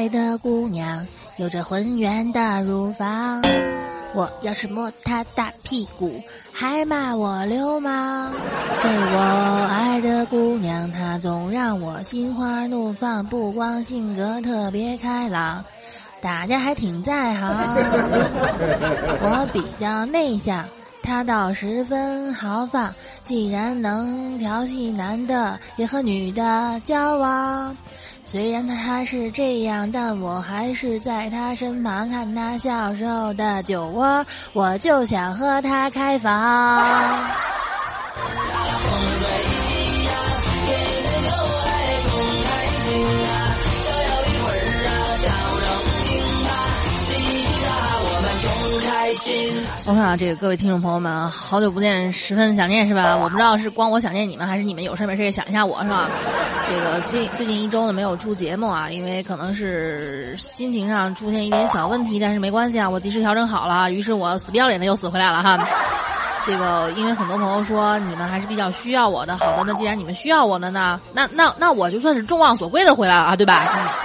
爱的姑娘有着浑圆的乳房，我要是摸她大屁股，还骂我流氓。这我爱的姑娘，她总让我心花怒放，不光性格特别开朗，大家还挺在行。我比较内向，她倒十分豪放，既然能调戏男的，也和女的交往。虽然他是这样，但我还是在他身旁看他小时候的酒窝，我就想和他开房。我看啊，这个各位听众朋友们啊，好久不见，十分想念是吧？我不知道是光我想念你们，还是你们有事没事也想一下我是吧？这个最最近一周呢没有出节目啊，因为可能是心情上出现一点小问题，但是没关系啊，我及时调整好了，于是我死不要脸的又死回来了哈。这个因为很多朋友说你们还是比较需要我的，好的，那既然你们需要我的呢，那那那我就算是众望所归的回来了啊，对吧？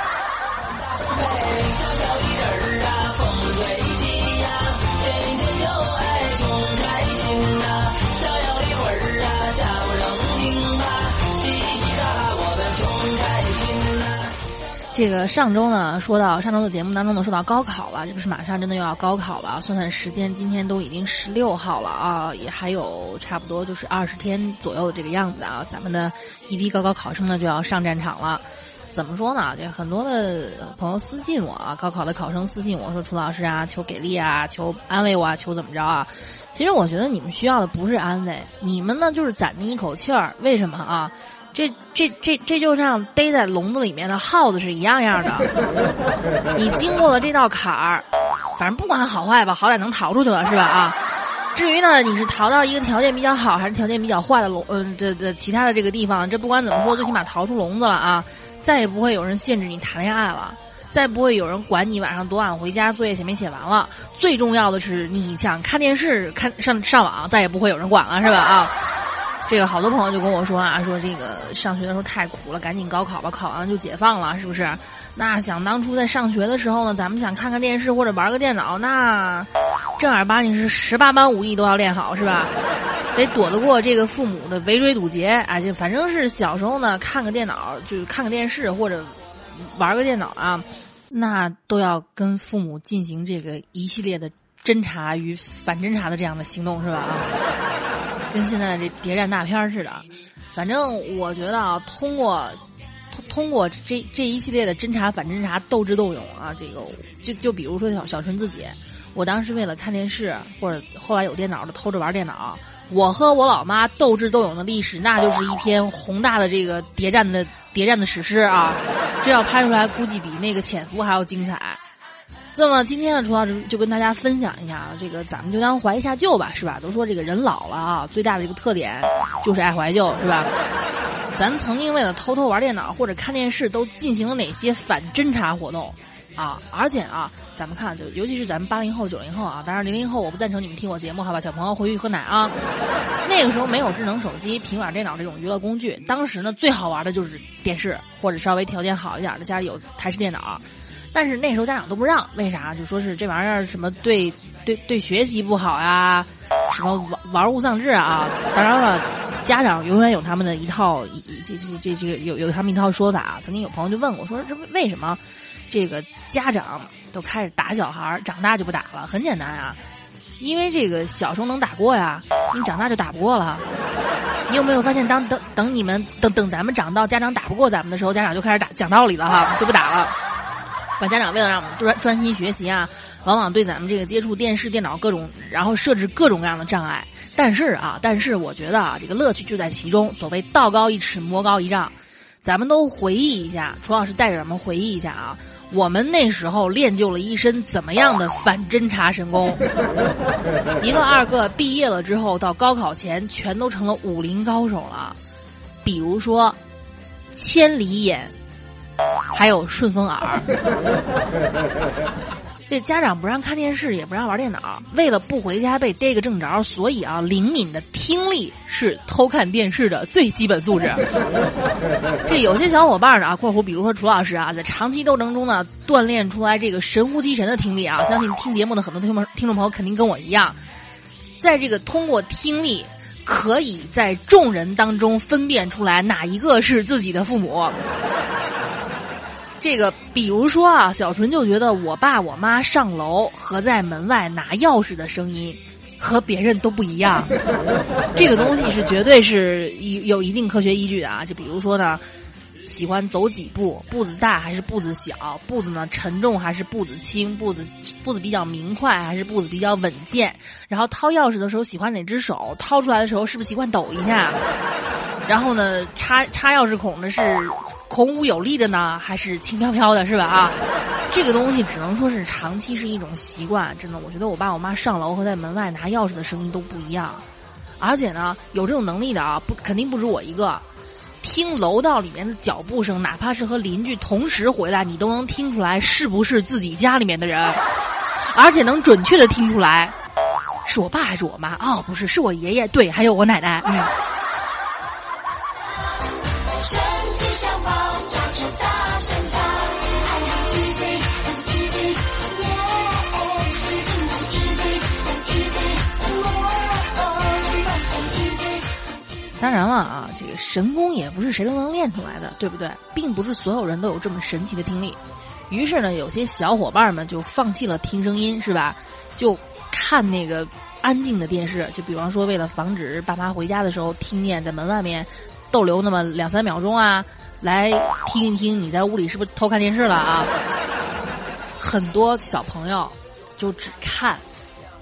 这个上周呢，说到上周的节目当中呢，说到高考了，这不是马上真的又要高考了？算算时间，今天都已经十六号了啊，也还有差不多就是二十天左右的这个样子啊，咱们的一批高考考生呢就要上战场了。怎么说呢？这很多的朋友私信我啊，高考的考生私信我说：“楚老师啊，求给力啊，求安慰我啊，求怎么着啊？”其实我觉得你们需要的不是安慰，你们呢就是攒着一口气儿。为什么啊？这这这这就像逮在笼子里面的耗子是一样样的。你经过了这道坎儿，反正不管好坏吧，好歹能逃出去了是吧？啊，至于呢，你是逃到一个条件比较好还是条件比较坏的笼，嗯，这这其他的这个地方，这不管怎么说，最起码逃出笼子了啊，再也不会有人限制你谈恋爱了，再不会有人管你晚上多晚回家，作业写没写完了。最重要的是，你想看电视、看上上网，再也不会有人管了，是吧？啊。这个好多朋友就跟我说啊，说这个上学的时候太苦了，赶紧高考吧，考完了就解放了，是不是？那想当初在上学的时候呢，咱们想看看电视或者玩个电脑，那正儿八经是十八般武艺都要练好，是吧？得躲得过这个父母的围追堵截啊！就反正是小时候呢，看个电脑，就是看个电视或者玩个电脑啊，那都要跟父母进行这个一系列的侦查与反侦查的这样的行动，是吧？啊。跟现在的这谍战大片似的，反正我觉得啊，通过通通过这这一系列的侦查、反侦查、斗智斗勇啊，这个就就比如说小小春自己，我当时为了看电视，或者后来有电脑的偷着玩电脑，我和我老妈斗智斗勇的历史，那就是一篇宏大的这个谍战的谍战的史诗啊！这要拍出来，估计比那个潜伏还要精彩。那么今天呢，楚老师就跟大家分享一下啊，这个咱们就当怀一下旧吧，是吧？都说这个人老了啊，最大的一个特点就是爱怀旧，是吧？咱曾经为了偷偷玩电脑或者看电视，都进行了哪些反侦查活动啊？而且啊，咱们看，就尤其是咱们八零后、九零后啊，当然零零后我不赞成你们听我节目，好吧？小朋友回去喝奶啊。那个时候没有智能手机、平板电脑这种娱乐工具，当时呢最好玩的就是电视，或者稍微条件好一点的家里有台式电脑。但是那时候家长都不让，为啥？就说是这玩意儿什么对对对学习不好呀，什么玩玩物丧志啊。当然了，家长永远有他们的一套，这这这这个有有他们一套说法啊。曾经有朋友就问我说：“这为什么这个家长都开始打小孩，长大就不打了？”很简单啊，因为这个小时候能打过呀，你长大就打不过了。你有没有发现，当等等你们等等咱们长到家长打不过咱们的时候，家长就开始打讲道理了哈，就不打了。把家长为了让我们专专心学习啊，往往对咱们这个接触电视、电脑各种，然后设置各种各样的障碍。但是啊，但是我觉得啊，这个乐趣就在其中。所谓道高一尺，魔高一丈。咱们都回忆一下，楚老师带着咱们回忆一下啊，我们那时候练就了一身怎么样的反侦查神功？一个二个毕业了之后，到高考前全都成了武林高手了。比如说，千里眼，还有顺风耳。这家长不让看电视，也不让玩电脑，为了不回家被逮个正着，所以啊，灵敏的听力是偷看电视的最基本素质。这有些小伙伴呢，括弧比如说楚老师啊，在长期斗争中呢，锻炼出来这个神乎其神的听力啊，相信听节目的很多听众听众朋友肯定跟我一样，在这个通过听力，可以在众人当中分辨出来哪一个是自己的父母。这个，比如说啊，小纯就觉得我爸我妈上楼和在门外拿钥匙的声音，和别人都不一样。这个东西是绝对是有有一定科学依据的啊。就比如说呢，喜欢走几步，步子大还是步子小？步子呢沉重还是步子轻？步子步子比较明快还是步子比较稳健？然后掏钥匙的时候喜欢哪只手？掏出来的时候是不是习惯抖一下？然后呢，插插钥匙孔呢是？孔武有力的呢，还是轻飘飘的，是吧？啊，这个东西只能说是长期是一种习惯。真的，我觉得我爸我妈上楼和在门外拿钥匙的声音都不一样。而且呢，有这种能力的啊，不肯定不止我一个。听楼道里面的脚步声，哪怕是和邻居同时回来，你都能听出来是不是自己家里面的人，而且能准确的听出来是我爸还是我妈。哦，不是，是我爷爷，对，还有我奶奶。嗯。当然了啊，这个神功也不是谁都能练出来的，对不对？并不是所有人都有这么神奇的听力。于是呢，有些小伙伴们就放弃了听声音，是吧？就看那个安静的电视。就比方说，为了防止爸妈回家的时候听见在门外面逗留那么两三秒钟啊，来听一听你在屋里是不是偷看电视了啊？很多小朋友就只看。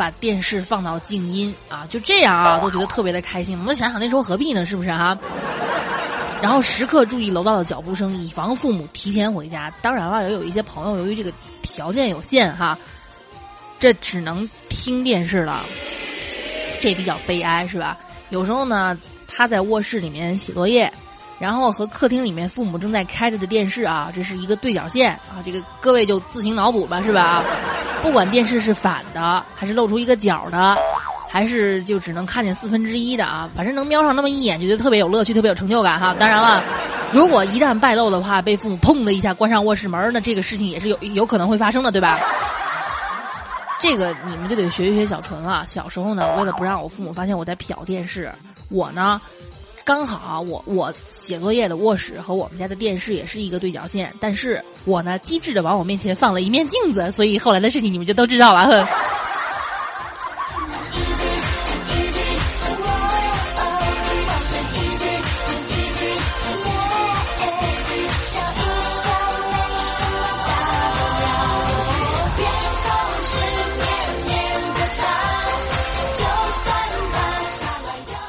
把电视放到静音啊，就这样啊，都觉得特别的开心。我们想想那时候何必呢？是不是哈？然后时刻注意楼道的脚步声，以防父母提前回家。当然了，也有一些朋友由于这个条件有限哈，这只能听电视了，这比较悲哀是吧？有时候呢，他在卧室里面写作业。然后和客厅里面父母正在开着的电视啊，这是一个对角线啊，这个各位就自行脑补吧，是吧？不管电视是反的，还是露出一个角的，还是就只能看见四分之一的啊，反正能瞄上那么一眼，就觉得特别有乐趣，特别有成就感哈。当然了，如果一旦败露的话，被父母砰的一下关上卧室门，那这个事情也是有有可能会发生的，对吧？这个你们就得学一学小纯了。小时候呢，为了不让我父母发现我在瞟电视，我呢。刚好我我写作业的卧室和我们家的电视也是一个对角线，但是我呢机智的往我面前放了一面镜子，所以后来的事情你们就都知道了。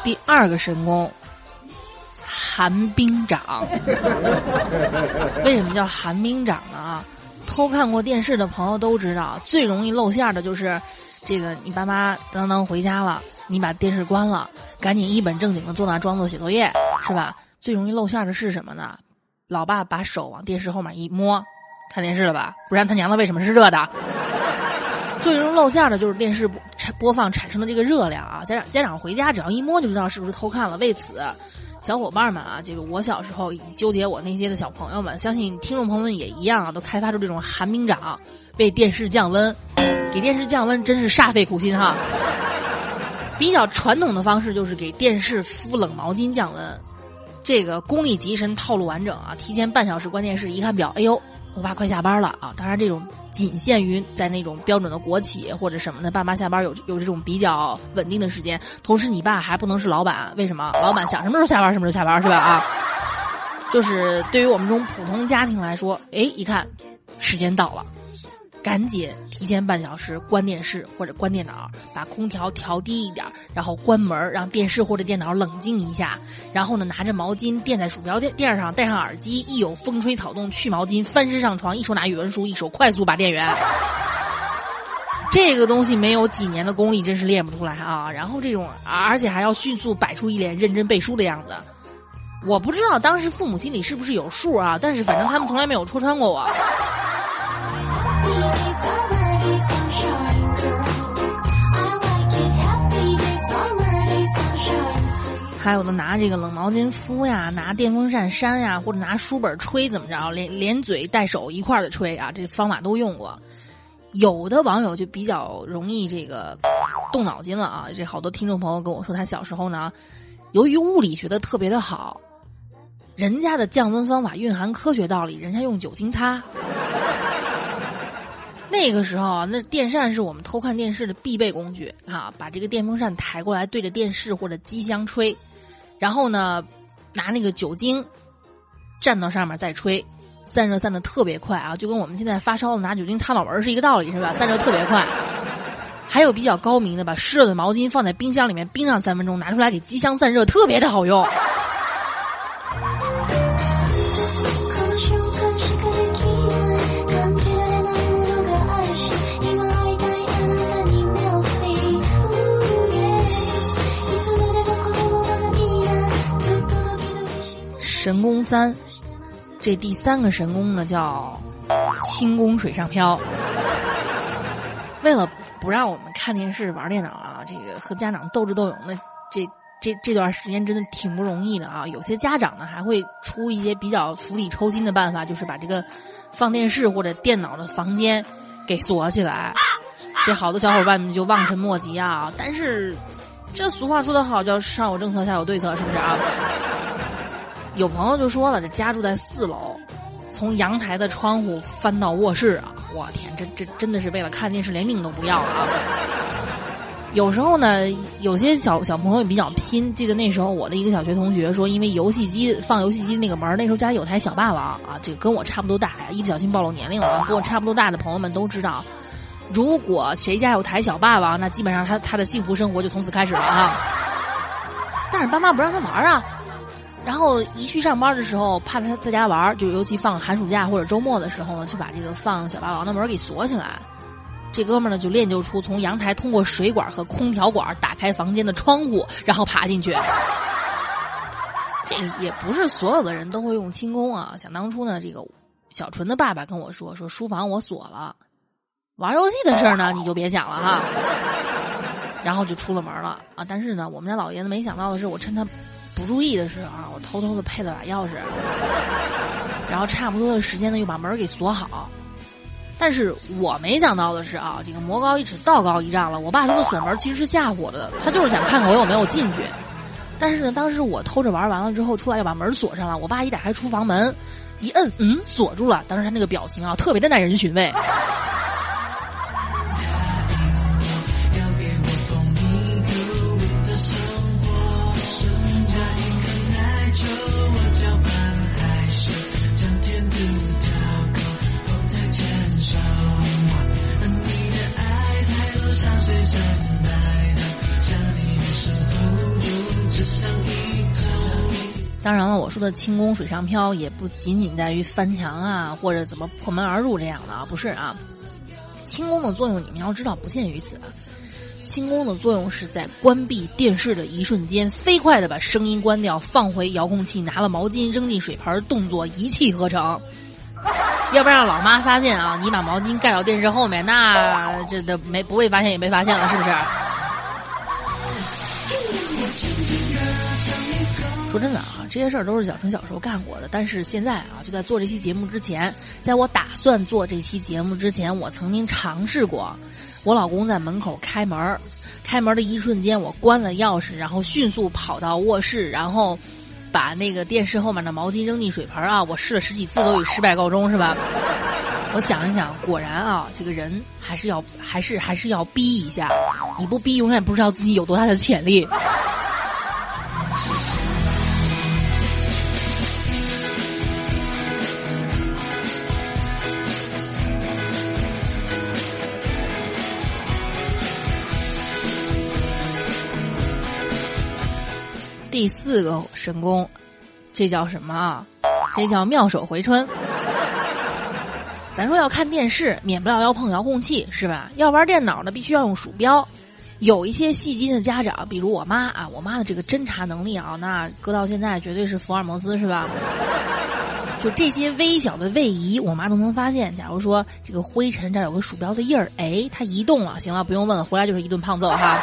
第二个神功。寒冰掌，为什么叫寒冰掌呢？啊，偷看过电视的朋友都知道，最容易露馅的就是，这个你爸妈当当回家了，你把电视关了，赶紧一本正经的坐那装作写作业，是吧？最容易露馅的是什么呢？老爸把手往电视后面一摸，看电视了吧？不然他娘的为什么是热的？最容易露馅的就是电视播播放产生的这个热量啊！家长家长回家只要一摸就知道是不是偷看了，为此。小伙伴们啊，就是我小时候纠结我那些的小朋友们，相信听众朋友们也一样啊，都开发出这种寒冰掌，为电视降温，给电视降温真是煞费苦心哈。比较传统的方式就是给电视敷冷毛巾降温，这个功力极深，套路完整啊，提前半小时关电视，一看表，哎呦。我爸快下班了啊！当然，这种仅限于在那种标准的国企或者什么的，爸妈下班有有这种比较稳定的时间。同时，你爸还不能是老板，为什么？老板想什么时候下班什么时候下班是吧？啊，就是对于我们这种普通家庭来说，哎，一看时间到了，赶紧提前半小时关电视或者关电脑，把空调调低一点，然后关门，让电视或者电脑冷静一下。然后呢，拿着毛巾垫在鼠标垫垫上，戴上耳机，一有风吹草动去毛巾，翻身上床，一手拿语文书，一手快速拔电源。这个东西没有几年的功力，真是练不出来啊！然后这种，而且还要迅速摆出一脸认真背书的样子。我不知道当时父母心里是不是有数啊，但是反正他们从来没有戳穿过我。还有的拿这个冷毛巾敷呀，拿电风扇扇呀，或者拿书本吹，怎么着，连连嘴带手一块的吹啊，这方法都用过。有的网友就比较容易这个动脑筋了啊，这好多听众朋友跟我说，他小时候呢，由于物理学的特别的好。人家的降温方法蕴含科学道理，人家用酒精擦。那个时候，那电扇是我们偷看电视的必备工具啊！把这个电风扇抬过来，对着电视或者机箱吹，然后呢，拿那个酒精蘸到上面再吹，散热散的特别快啊！就跟我们现在发烧了拿酒精擦脑门是一个道理，是吧？散热特别快。还有比较高明的，把湿热的毛巾放在冰箱里面冰上三分钟，拿出来给机箱散热，特别的好用。神功三，这第三个神功呢叫轻功水上漂。为了不让我们看电视玩电脑啊，这个和家长斗智斗勇的，这这这段时间真的挺不容易的啊。有些家长呢还会出一些比较釜底抽薪的办法，就是把这个放电视或者电脑的房间给锁起来。这好多小伙伴们就望尘莫及啊。但是这俗话说得好，叫上有政策，下有对策，是不是啊？有朋友就说了，这家住在四楼，从阳台的窗户翻到卧室啊！我天，这这真的是为了看电视连命都不要了啊！有时候呢，有些小小朋友比较拼。记得那时候我的一个小学同学说，因为游戏机放游戏机那个门，那时候家里有台小霸王啊，这个跟我差不多大呀，一不小心暴露年龄了！跟我差不多大的朋友们都知道，如果谁家有台小霸王，那基本上他他的幸福生活就从此开始了啊！但是爸妈不让他玩啊。然后一去上班的时候，怕他在家玩，就尤其放寒暑假或者周末的时候呢，就把这个放小霸王的门给锁起来。这哥们呢就练就出从阳台通过水管和空调管打开房间的窗户，然后爬进去。这也不是所有的人都会用轻功啊。想当初呢，这个小纯的爸爸跟我说，说书房我锁了，玩游戏的事儿呢你就别想了哈。然后就出了门了啊。但是呢，我们家老爷子没想到的是，我趁他。不注意的时候啊，我偷偷的配了把钥匙，然后差不多的时间呢又把门给锁好。但是我没想到的是啊，这个魔高一尺道高一丈了。我爸说的锁门其实是吓唬我的，他就是想看看我有没有进去。但是呢，当时我偷着玩完了之后出来要把门锁上了，我爸一打开厨房门，一摁，嗯，锁住了。当时他那个表情啊，特别的耐人寻味。当然了，我说的轻功水上漂也不仅仅在于翻墙啊，或者怎么破门而入这样的啊，不是啊。轻功的作用你们要知道不限于此，轻功的作用是在关闭电视的一瞬间，飞快的把声音关掉，放回遥控器，拿了毛巾扔进水盆，动作一气呵成。要不然让老妈发现啊，你把毛巾盖到电视后面，那这都没不被发现也被发现了，是不是？说真的啊，这些事儿都是小陈小时候干过的。但是现在啊，就在做这期节目之前，在我打算做这期节目之前，我曾经尝试过。我老公在门口开门，开门的一瞬间，我关了钥匙，然后迅速跑到卧室，然后把那个电视后面的毛巾扔进水盆啊。我试了十几次都以失败告终，是吧？我想一想，果然啊，这个人还是要还是还是要逼一下，你不逼永远不知道自己有多大的潜力。第四个神功，这叫什么啊？这叫妙手回春。咱说要看电视，免不了要碰遥控器，是吧？要玩电脑呢，必须要用鼠标。有一些细心的家长，比如我妈啊，我妈的这个侦查能力啊，那搁到现在绝对是福尔摩斯，是吧？就这些微小的位移，我妈都能发现。假如说这个灰尘这儿有个鼠标的印儿，哎，它移动了，行了，不用问了，回来就是一顿胖揍哈。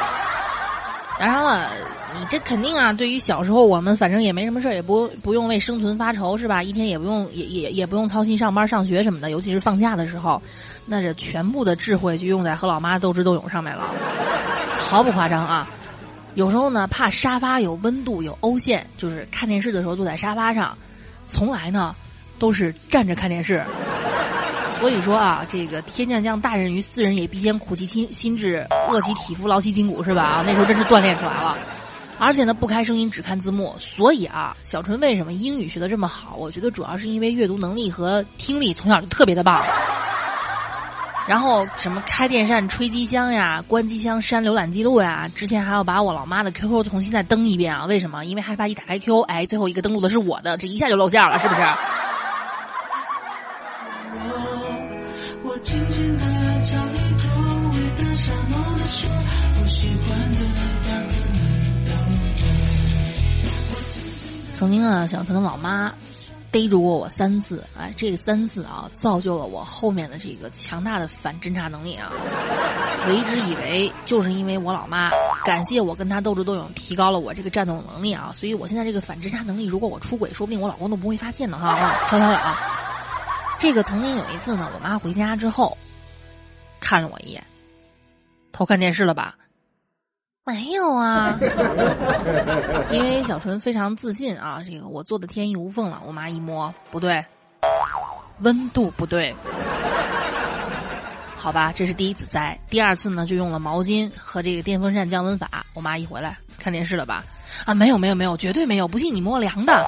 当然了，你这肯定啊，对于小时候我们，反正也没什么事儿，也不不用为生存发愁，是吧？一天也不用，也也也不用操心上班上学什么的，尤其是放假的时候，那这全部的智慧就用在和老妈斗智斗勇上面了，毫不夸张啊。有时候呢，怕沙发有温度有凹陷，就是看电视的时候坐在沙发上，从来呢都是站着看电视。所以说啊，这个天将降大任于斯人也，必先苦其心心志，饿其体肤，劳其筋骨，是吧？啊，那时候真是锻炼出来了。而且呢，不开声音，只看字幕。所以啊，小纯为什么英语学的这么好？我觉得主要是因为阅读能力和听力从小就特别的棒。然后什么开电扇、吹机箱呀，关机箱、删浏览记录呀，之前还要把我老妈的 QQ 重新再登一遍啊？为什么？因为害怕一打开 Q，哎，最后一个登录的是我的，这一下就露馅了，是不是？曾经啊，小陈的老妈逮住过我三次，哎，这三次啊，造就了我后面的这个强大的反侦查能力啊。我一直以为就是因为我老妈感谢我跟她斗智斗勇，提高了我这个战斗能力啊，所以我现在这个反侦查能力，如果我出轨，说不定我老公都不会发现的哈。悄悄的啊。这个曾经有一次呢，我妈回家之后，看了我一眼，偷看电视了吧？没有啊，因为小纯非常自信啊，这个我做的天衣无缝了。我妈一摸，不对，温度不对，好吧，这是第一次栽。第二次呢，就用了毛巾和这个电风扇降温法。我妈一回来看电视了吧？啊，没有没有没有，绝对没有，不信你摸凉的。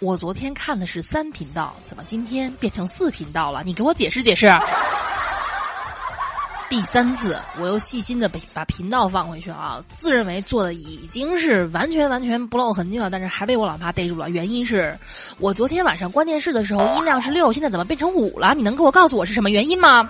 我昨天看的是三频道，怎么今天变成四频道了？你给我解释解释。第三次，我又细心的把把频道放回去啊，自认为做的已经是完全完全不露痕迹了，但是还被我老妈逮住了。原因是我昨天晚上关电视的时候音量是六，现在怎么变成五了？你能给我告诉我是什么原因吗？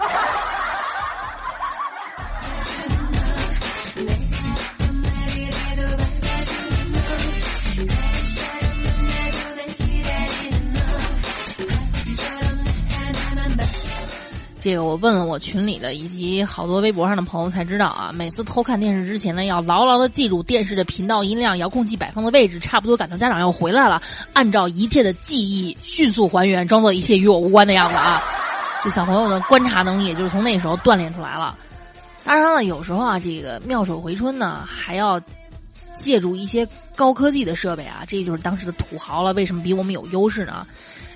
这个我问了我群里的以及好多微博上的朋友才知道啊，每次偷看电视之前呢，要牢牢的记住电视的频道、音量、遥控器摆放的位置，差不多赶到家长要回来了，按照一切的记忆迅速还原，装作一切与我无关的样子啊。这小朋友的观察能力也就是从那时候锻炼出来了。当然了，有时候啊，这个妙手回春呢，还要借助一些高科技的设备啊，这就是当时的土豪了。为什么比我们有优势呢？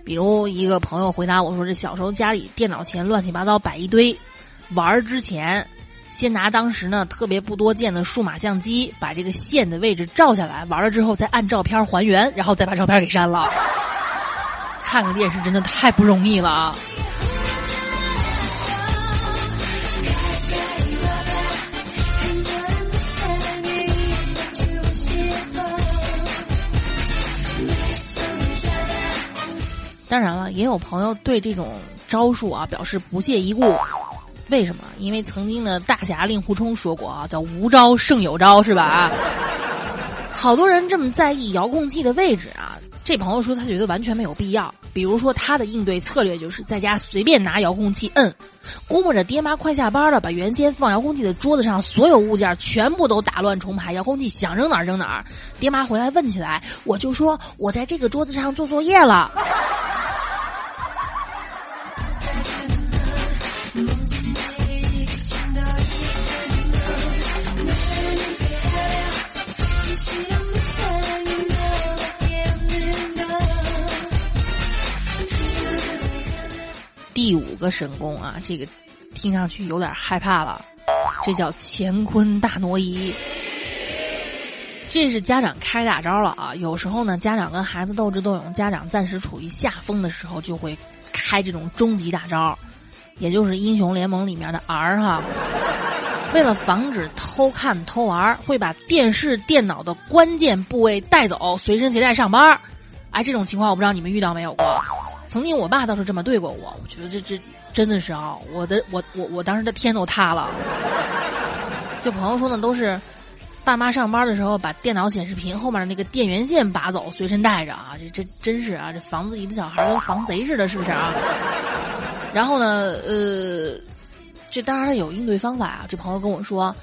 比如一个朋友回答我说：“这小时候家里电脑前乱七八糟摆一堆，玩儿之前，先拿当时呢特别不多见的数码相机把这个线的位置照下来，玩了之后再按照片还原，然后再把照片给删了。看个电视真的太不容易了啊！”当然了，也有朋友对这种招数啊表示不屑一顾。为什么？因为曾经的大侠令狐冲说过啊，叫无招胜有招，是吧？啊，好多人这么在意遥控器的位置啊。这朋友说他觉得完全没有必要。比如说他的应对策略就是在家随便拿遥控器摁，估摸着爹妈快下班了，把原先放遥控器的桌子上所有物件全部都打乱重排，遥控器想扔哪儿扔哪儿。爹妈回来问起来，我就说我在这个桌子上做作业了。第五个神功啊，这个听上去有点害怕了，这叫乾坤大挪移。这是家长开大招了啊！有时候呢，家长跟孩子斗智斗勇，家长暂时处于下风的时候，就会开这种终极大招，也就是英雄联盟里面的 R 哈。为了防止偷看偷玩，会把电视、电脑的关键部位带走，随身携带上班。哎，这种情况我不知道你们遇到没有过？曾经我爸倒是这么对过我，我觉得这这真的是啊，我的我我我当时的天都塌了。就朋友说呢，都是爸妈上班的时候把电脑显示屏后面那个电源线拔走，随身带着啊，这这真是啊，这房子里的小孩跟防贼似的，是不是啊？然后呢，呃。这当然，有应对方法啊！这朋友跟我说，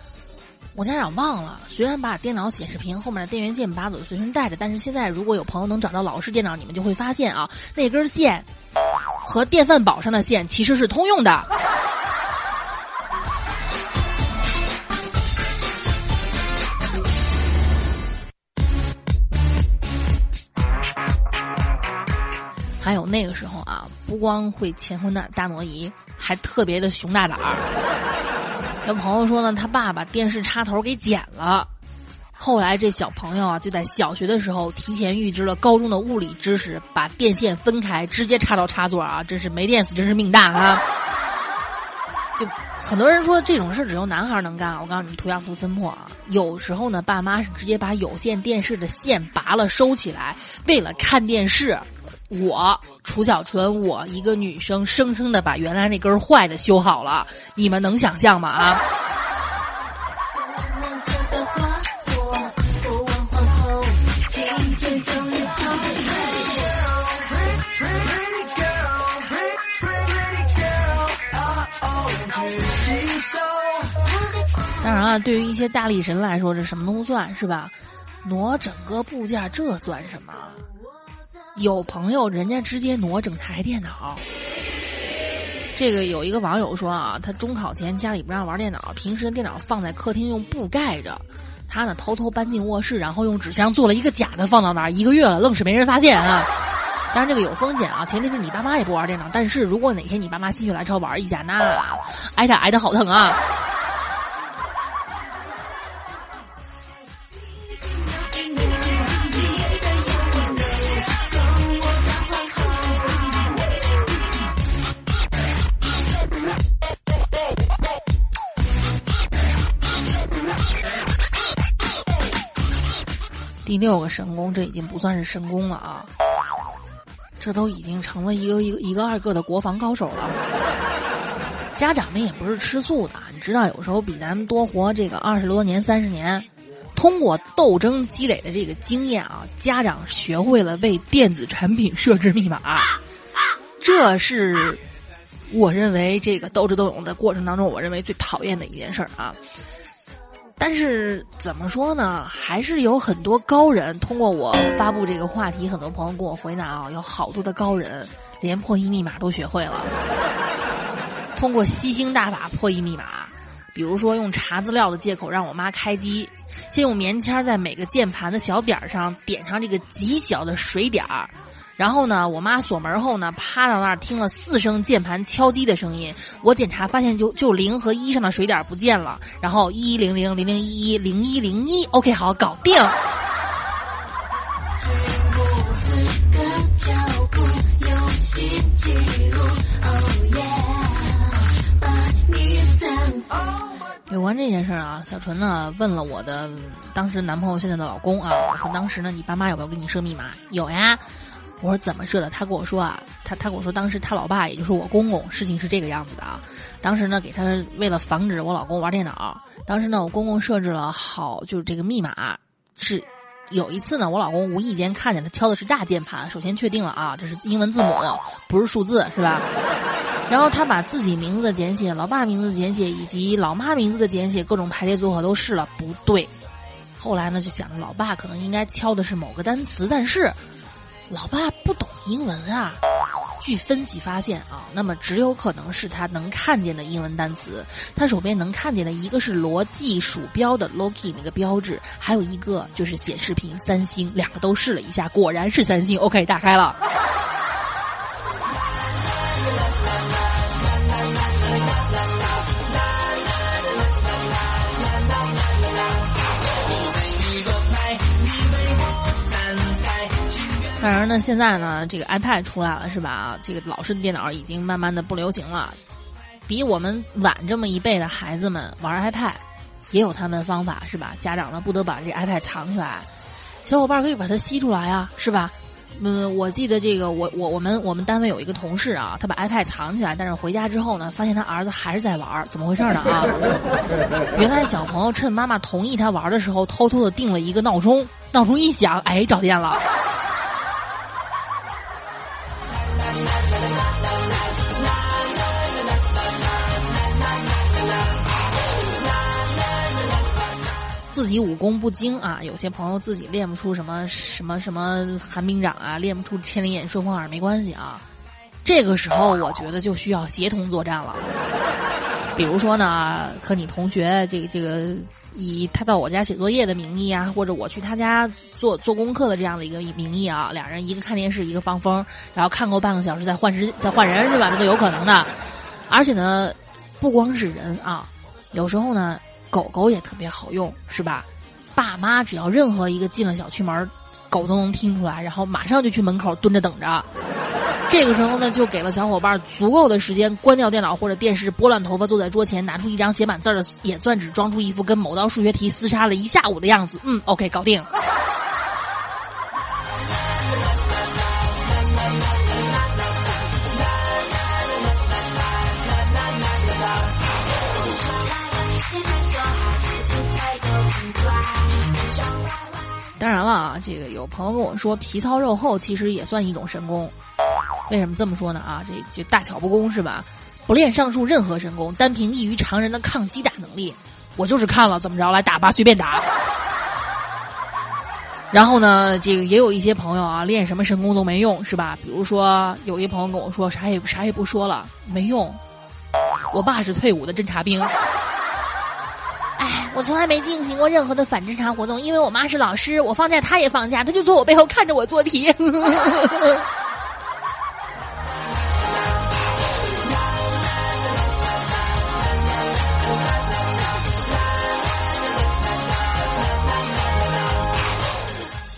我家长忘了，虽然把电脑显示屏后面的电源线拔走随身带着，但是现在如果有朋友能找到老式电脑，你们就会发现啊，那根线和电饭煲上的线其实是通用的。还有那个时候啊，不光会乾坤大大挪移，还特别的熊大胆儿。有朋友说呢，他爸把电视插头给剪了。后来这小朋友啊，就在小学的时候提前预知了高中的物理知识，把电线分开，直接插到插座啊，真是没电死，真是命大啊！就很多人说这种事只有男孩能干，我告诉你们，图样图森破啊。有时候呢，爸妈是直接把有线电视的线拔了收起来，为了看电视。我楚小纯，我一个女生，生生的把原来那根坏的修好了，你们能想象吗？啊！当然了，对于一些大力神来说，这什么都算是吧？挪整个部件，这算什么？有朋友人家直接挪整台电脑，这个有一个网友说啊，他中考前家里不让玩电脑，平时电脑放在客厅用布盖着，他呢偷偷搬进卧室，然后用纸箱做了一个假的放到那儿，一个月了愣是没人发现啊。当然这个有风险啊，前提是你爸妈也不玩电脑，但是如果哪天你爸妈心血来潮玩一下，那挨打挨的好疼啊。第六个神功，这已经不算是神功了啊！这都已经成了一个一个一个二个的国防高手了。家长们也不是吃素的，你知道，有时候比咱们多活这个二十多年、三十年。通过斗争积累的这个经验啊，家长学会了为电子产品设置密码，这是我认为这个斗智斗勇的过程当中，我认为最讨厌的一件事儿啊。但是怎么说呢？还是有很多高人通过我发布这个话题，很多朋友给我回答啊，有好多的高人连破译密码都学会了。通过吸星大法破译密码，比如说用查资料的借口让我妈开机，先用棉签在每个键盘的小点儿上点上这个极小的水点儿。然后呢，我妈锁门后呢，趴到那儿听了四声键盘敲击的声音。我检查发现就就零和一上的水点不见了。然后一零零零零一一零一零一，OK，好，搞定。有关这件事啊，小纯呢问了我的当时男朋友现在的老公啊，我说当时呢你爸妈有没有给你设密码？有呀。我说怎么设的？他跟我说啊，他他跟我说，当时他老爸，也就是我公公，事情是这个样子的啊。当时呢，给他为了防止我老公玩电脑，当时呢，我公公设置了好，就是这个密码是，有一次呢，我老公无意间看见他敲的是大键盘，首先确定了啊，这是英文字母，不是数字，是吧？然后他把自己名字的简写、老爸名字的简写以及老妈名字的简写各种排列组合都试了，不对。后来呢，就想着老爸可能应该敲的是某个单词，但是。老爸不懂英文啊！据分析发现啊，那么只有可能是他能看见的英文单词。他手边能看见的一个是罗技鼠标的 Loki 那个标志，还有一个就是显示屏三星，两个都试了一下，果然是三星。OK，打开了。当然呢，现在呢，这个 iPad 出来了，是吧？这个老式的电脑已经慢慢的不流行了。比我们晚这么一辈的孩子们玩 iPad，也有他们的方法，是吧？家长呢不得把这 iPad 藏起来，小伙伴可以把它吸出来啊，是吧？嗯，我记得这个，我我我们我们单位有一个同事啊，他把 iPad 藏起来，但是回家之后呢，发现他儿子还是在玩，怎么回事呢啊？原来小朋友趁妈妈同意他玩的时候，偷偷的定了一个闹钟，闹钟一响，哎，着电了。自己武功不精啊，有些朋友自己练不出什么什么什么寒冰掌啊，练不出千里眼、顺风耳没关系啊。这个时候我觉得就需要协同作战了。比如说呢，和你同学这个这个以他到我家写作业的名义啊，或者我去他家做做功课的这样的一个名义啊，俩人一个看电视，一个放风，然后看够半个小时再换时再换人是吧？这都有可能的。而且呢，不光是人啊，有时候呢。狗狗也特别好用，是吧？爸妈只要任何一个进了小区门，狗都能听出来，然后马上就去门口蹲着等着。这个时候呢，就给了小伙伴足够的时间，关掉电脑或者电视，拨乱头发，坐在桌前，拿出一张写满字儿的演算纸，装出一副跟某道数学题厮杀了一下午的样子。嗯，OK，搞定。当然了啊，这个有朋友跟我说，皮糙肉厚其实也算一种神功。为什么这么说呢？啊，这这大巧不工是吧？不练上述任何神功，单凭异于常人的抗击打能力，我就是看了怎么着来打吧，随便打。然后呢，这个也有一些朋友啊，练什么神功都没用，是吧？比如说，有一朋友跟我说，啥也啥也不说了，没用。我爸是退伍的侦察兵。我从来没进行过任何的反侦查活动，因为我妈是老师，我放假她也放假，她就坐我背后看着我做题。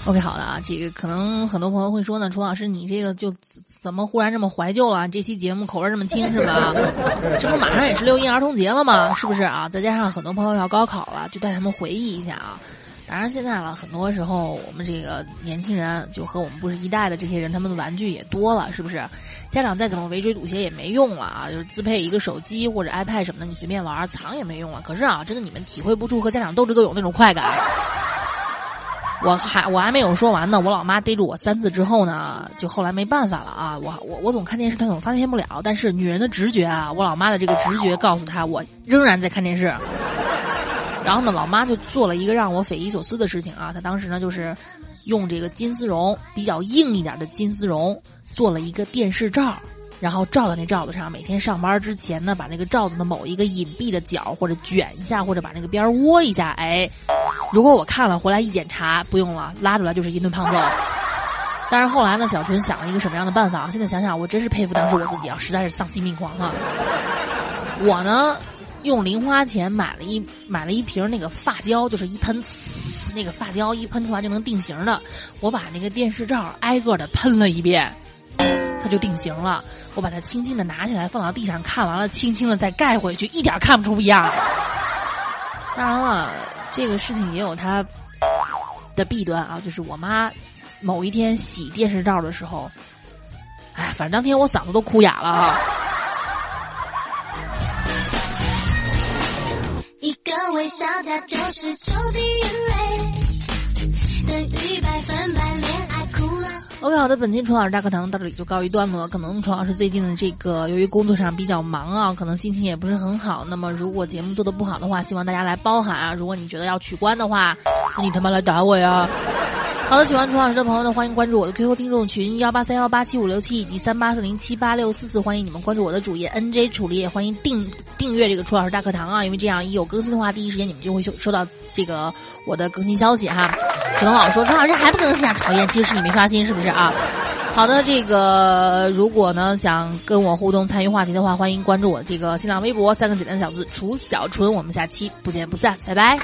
OK，好的啊，这个可能很多朋友会说呢，楚老师，你这个就怎么忽然这么怀旧了？这期节目口味这么轻是吧？这不马上也是六一儿童节了吗？是不是啊？再加上很多朋友要高考了，就带他们回忆一下啊。当然现在了，很多时候我们这个年轻人就和我们不是一代的这些人，他们的玩具也多了，是不是？家长再怎么围追堵截也没用了啊！就是自配一个手机或者 iPad 什么的，你随便玩藏也没用了。可是啊，真的你们体会不出和家长斗智斗勇那种快感。我还我还没有说完呢，我老妈逮住我三次之后呢，就后来没办法了啊！我我我总看电视，她总发现不了。但是女人的直觉啊，我老妈的这个直觉告诉她，我仍然在看电视。然后呢，老妈就做了一个让我匪夷所思的事情啊！她当时呢，就是用这个金丝绒比较硬一点的金丝绒做了一个电视罩。然后罩在那罩子上，每天上班之前呢，把那个罩子的某一个隐蔽的角或者卷一下，或者把那个边窝一下。哎，如果我看了回来一检查，不用了，拉出来就是一顿胖揍。但是后来呢，小纯想了一个什么样的办法？现在想想，我真是佩服当时我自己啊，实在是丧心病狂啊！我呢，用零花钱买了一买了一瓶那个发胶，就是一喷，那个发胶一喷出来就能定型的。我把那个电视罩挨个的喷了一遍，它就定型了。我把它轻轻的拿起来放到地上，看完了，轻轻的再盖回去，一点看不出不一样。当然了，这个事情也有它的弊端啊，就是我妈某一天洗电视罩的时候，哎，反正当天我嗓子都哭哑了啊。一个微笑它就是九滴眼泪，OK，好的，本期楚老师大课堂到这里就告一段落。可能楚老师最近的这个，由于工作上比较忙啊，可能心情也不是很好。那么如果节目做的不好的话，希望大家来包涵啊。如果你觉得要取关的话，那你他妈来打我呀！好的，喜欢楚老师的朋友呢，欢迎关注我的 QQ 听众群幺八三幺八七五六七以及三八四零七八六四四，欢迎你们关注我的主页 NJ 楚理，也欢迎订订阅这个楚老师大课堂啊，因为这样一有更新的话，第一时间你们就会收收到这个我的更新消息哈。可能老说楚老师还不更新啊，讨厌，其实是你没刷新，是不是啊？好的，这个如果呢想跟我互动参与话题的话，欢迎关注我这个新浪微博三个简单的小字楚小纯，我们下期不见不散，拜拜。